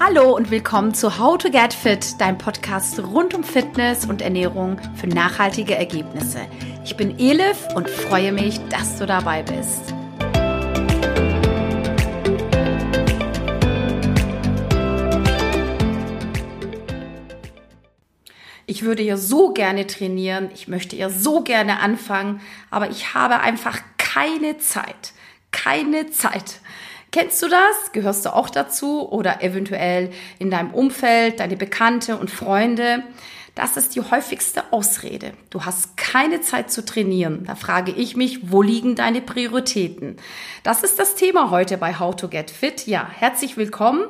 Hallo und willkommen zu How to Get Fit, dein Podcast rund um Fitness und Ernährung für nachhaltige Ergebnisse. Ich bin Elif und freue mich, dass du dabei bist. Ich würde ja so gerne trainieren, ich möchte ja so gerne anfangen, aber ich habe einfach keine Zeit. Keine Zeit. Kennst du das? Gehörst du auch dazu? Oder eventuell in deinem Umfeld, deine Bekannte und Freunde? Das ist die häufigste Ausrede. Du hast keine Zeit zu trainieren. Da frage ich mich, wo liegen deine Prioritäten? Das ist das Thema heute bei How to Get Fit. Ja, herzlich willkommen.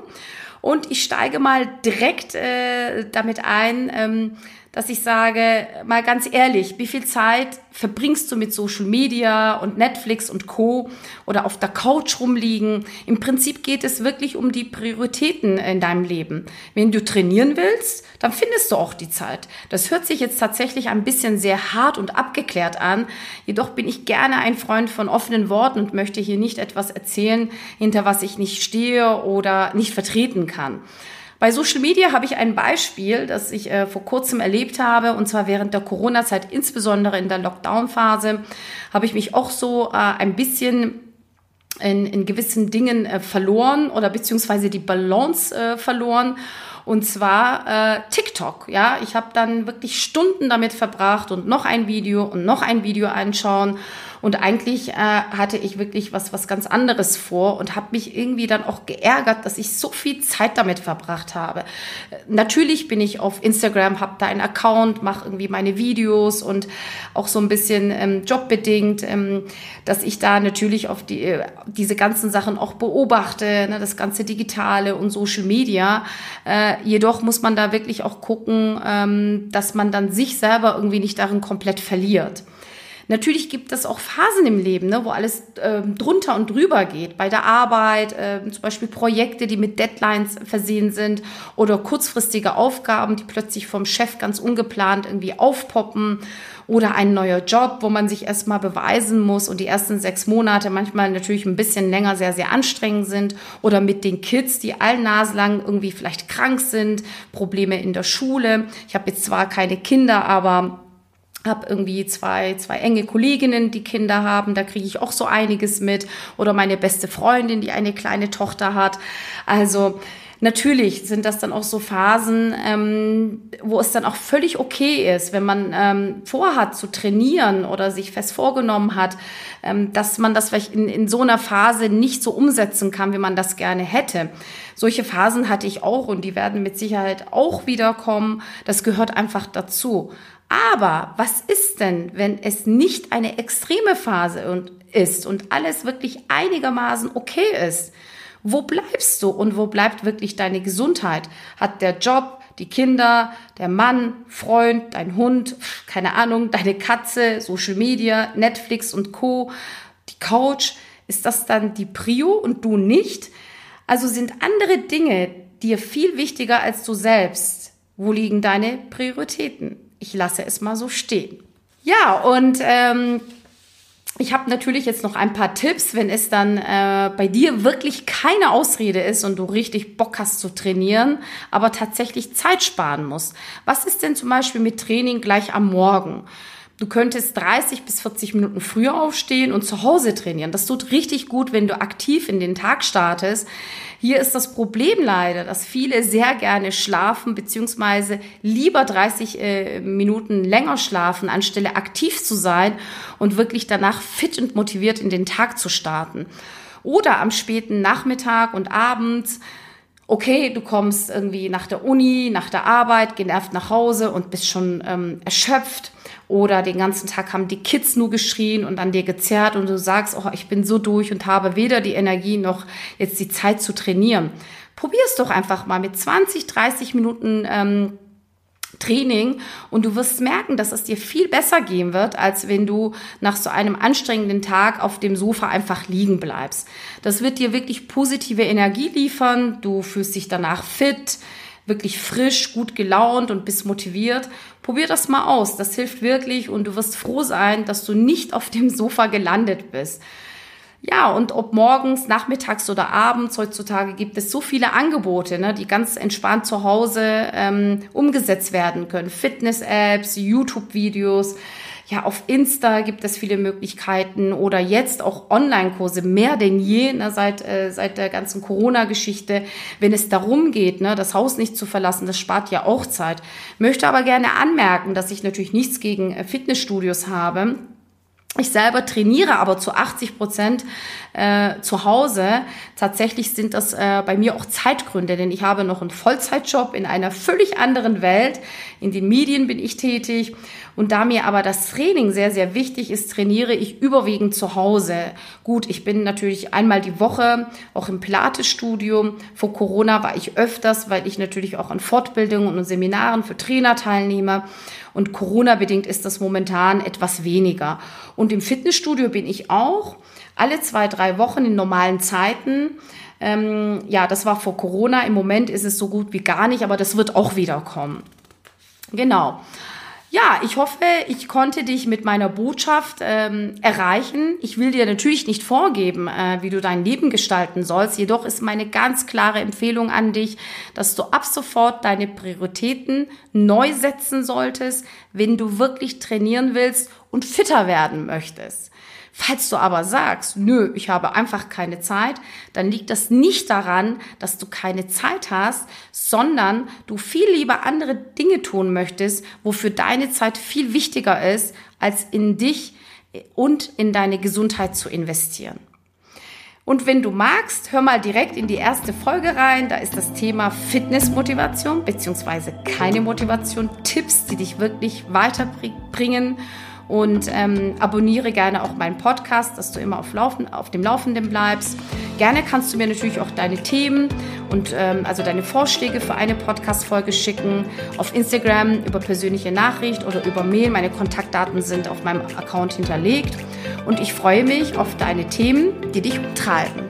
Und ich steige mal direkt äh, damit ein, ähm, dass ich sage, mal ganz ehrlich, wie viel Zeit verbringst du mit Social Media und Netflix und Co. oder auf der Couch rumliegen? Im Prinzip geht es wirklich um die Prioritäten in deinem Leben. Wenn du trainieren willst, dann findest du auch die Zeit. Das hört sich jetzt tatsächlich ein bisschen sehr hart und abgeklärt an. Jedoch bin ich gerne ein Freund von offenen Worten und möchte hier nicht etwas erzählen, hinter was ich nicht stehe oder nicht vertreten kann. Bei Social Media habe ich ein Beispiel, das ich äh, vor kurzem erlebt habe, und zwar während der Corona-Zeit, insbesondere in der Lockdown-Phase, habe ich mich auch so äh, ein bisschen in, in gewissen Dingen äh, verloren oder beziehungsweise die Balance äh, verloren. Und zwar äh, TikTok. Ja, ich habe dann wirklich Stunden damit verbracht und noch ein Video und noch ein Video anschauen. Und eigentlich äh, hatte ich wirklich was, was ganz anderes vor und habe mich irgendwie dann auch geärgert, dass ich so viel Zeit damit verbracht habe. Natürlich bin ich auf Instagram, habe da einen Account, mache irgendwie meine Videos und auch so ein bisschen ähm, jobbedingt, ähm, dass ich da natürlich auf die, äh, diese ganzen Sachen auch beobachte, ne, das ganze Digitale und Social Media. Äh, jedoch muss man da wirklich auch gucken, ähm, dass man dann sich selber irgendwie nicht darin komplett verliert. Natürlich gibt es auch Phasen im Leben, ne, wo alles äh, drunter und drüber geht. Bei der Arbeit, äh, zum Beispiel Projekte, die mit Deadlines versehen sind oder kurzfristige Aufgaben, die plötzlich vom Chef ganz ungeplant irgendwie aufpoppen oder ein neuer Job, wo man sich erstmal beweisen muss und die ersten sechs Monate manchmal natürlich ein bisschen länger sehr, sehr anstrengend sind oder mit den Kids, die allen naslang irgendwie vielleicht krank sind, Probleme in der Schule. Ich habe jetzt zwar keine Kinder, aber habe irgendwie zwei, zwei enge Kolleginnen, die Kinder haben, da kriege ich auch so einiges mit. Oder meine beste Freundin, die eine kleine Tochter hat. Also natürlich sind das dann auch so Phasen, ähm, wo es dann auch völlig okay ist, wenn man ähm, vorhat zu trainieren oder sich fest vorgenommen hat, ähm, dass man das vielleicht in, in so einer Phase nicht so umsetzen kann, wie man das gerne hätte. Solche Phasen hatte ich auch und die werden mit Sicherheit auch wiederkommen. Das gehört einfach dazu. Aber was ist denn, wenn es nicht eine extreme Phase ist und alles wirklich einigermaßen okay ist? Wo bleibst du und wo bleibt wirklich deine Gesundheit? Hat der Job, die Kinder, der Mann, Freund, dein Hund, keine Ahnung, deine Katze, Social Media, Netflix und Co, die Couch, ist das dann die Prio und du nicht? Also sind andere Dinge dir viel wichtiger als du selbst? Wo liegen deine Prioritäten? Ich lasse es mal so stehen. Ja, und ähm, ich habe natürlich jetzt noch ein paar Tipps, wenn es dann äh, bei dir wirklich keine Ausrede ist und du richtig Bock hast zu trainieren, aber tatsächlich Zeit sparen musst. Was ist denn zum Beispiel mit Training gleich am Morgen? Du könntest 30 bis 40 Minuten früher aufstehen und zu Hause trainieren. Das tut richtig gut, wenn du aktiv in den Tag startest. Hier ist das Problem leider, dass viele sehr gerne schlafen, beziehungsweise lieber 30 äh, Minuten länger schlafen, anstelle aktiv zu sein und wirklich danach fit und motiviert in den Tag zu starten. Oder am späten Nachmittag und abends okay, du kommst irgendwie nach der Uni, nach der Arbeit, genervt nach Hause und bist schon ähm, erschöpft oder den ganzen Tag haben die Kids nur geschrien und an dir gezerrt und du sagst, oh, ich bin so durch und habe weder die Energie noch jetzt die Zeit zu trainieren. Probier es doch einfach mal mit 20, 30 Minuten ähm, Training und du wirst merken, dass es dir viel besser gehen wird, als wenn du nach so einem anstrengenden Tag auf dem Sofa einfach liegen bleibst. Das wird dir wirklich positive Energie liefern, du fühlst dich danach fit, wirklich frisch, gut gelaunt und bist motiviert. Probier das mal aus, das hilft wirklich und du wirst froh sein, dass du nicht auf dem Sofa gelandet bist. Ja, und ob morgens, nachmittags oder abends, heutzutage gibt es so viele Angebote, ne, die ganz entspannt zu Hause ähm, umgesetzt werden können. Fitness-Apps, YouTube-Videos. Ja, auf Insta gibt es viele Möglichkeiten oder jetzt auch Online-Kurse mehr denn je ne, seit, äh, seit der ganzen Corona-Geschichte. Wenn es darum geht, ne, das Haus nicht zu verlassen, das spart ja auch Zeit. Möchte aber gerne anmerken, dass ich natürlich nichts gegen äh, Fitnessstudios habe ich selber trainiere aber zu 80 Prozent äh, zu Hause. Tatsächlich sind das äh, bei mir auch Zeitgründe, denn ich habe noch einen Vollzeitjob in einer völlig anderen Welt. In den Medien bin ich tätig. Und da mir aber das Training sehr, sehr wichtig ist, trainiere ich überwiegend zu Hause. Gut, ich bin natürlich einmal die Woche auch im Pilates-Studio. Vor Corona war ich öfters, weil ich natürlich auch an Fortbildungen und Seminaren für Trainer teilnehme. Und Corona-bedingt ist das momentan etwas weniger. Und im Fitnessstudio bin ich auch alle zwei, drei Wochen in normalen Zeiten. Ähm, ja, das war vor Corona. Im Moment ist es so gut wie gar nicht, aber das wird auch wieder kommen. Genau. Ja, ich hoffe, ich konnte dich mit meiner Botschaft ähm, erreichen. Ich will dir natürlich nicht vorgeben, äh, wie du dein Leben gestalten sollst. Jedoch ist meine ganz klare Empfehlung an dich, dass du ab sofort deine Prioritäten neu setzen solltest, wenn du wirklich trainieren willst und fitter werden möchtest. Falls du aber sagst, nö, ich habe einfach keine Zeit, dann liegt das nicht daran, dass du keine Zeit hast, sondern du viel lieber andere Dinge tun möchtest, wofür deine Zeit viel wichtiger ist, als in dich und in deine Gesundheit zu investieren. Und wenn du magst, hör mal direkt in die erste Folge rein. Da ist das Thema Fitnessmotivation beziehungsweise keine Motivation, Tipps, die dich wirklich weiterbringen und ähm, abonniere gerne auch meinen Podcast, dass du immer auf, Laufen, auf dem Laufenden bleibst. Gerne kannst du mir natürlich auch deine Themen und ähm, also deine Vorschläge für eine Podcast-Folge schicken auf Instagram über persönliche Nachricht oder über Mail. Meine Kontaktdaten sind auf meinem Account hinterlegt und ich freue mich auf deine Themen, die dich umtreiben.